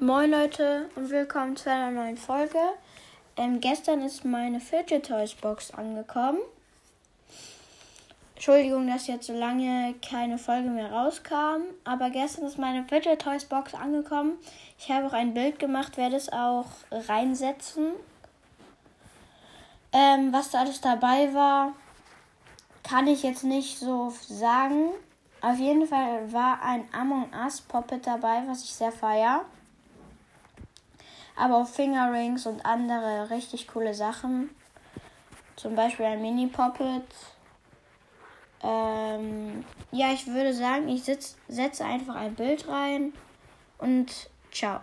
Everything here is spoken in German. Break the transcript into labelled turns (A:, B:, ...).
A: Moin Leute und willkommen zu einer neuen Folge. Ähm, gestern ist meine Fidget Toys Box angekommen. Entschuldigung, dass jetzt so lange keine Folge mehr rauskam, aber gestern ist meine Fidget Toys Box angekommen. Ich habe auch ein Bild gemacht, werde es auch reinsetzen. Ähm, was da alles dabei war, kann ich jetzt nicht so sagen. Auf jeden Fall war ein Among Us Puppet dabei, was ich sehr feier aber auch Fingerrings und andere richtig coole Sachen. Zum Beispiel ein Mini-Poppet. Ähm, ja, ich würde sagen, ich setze einfach ein Bild rein und ciao.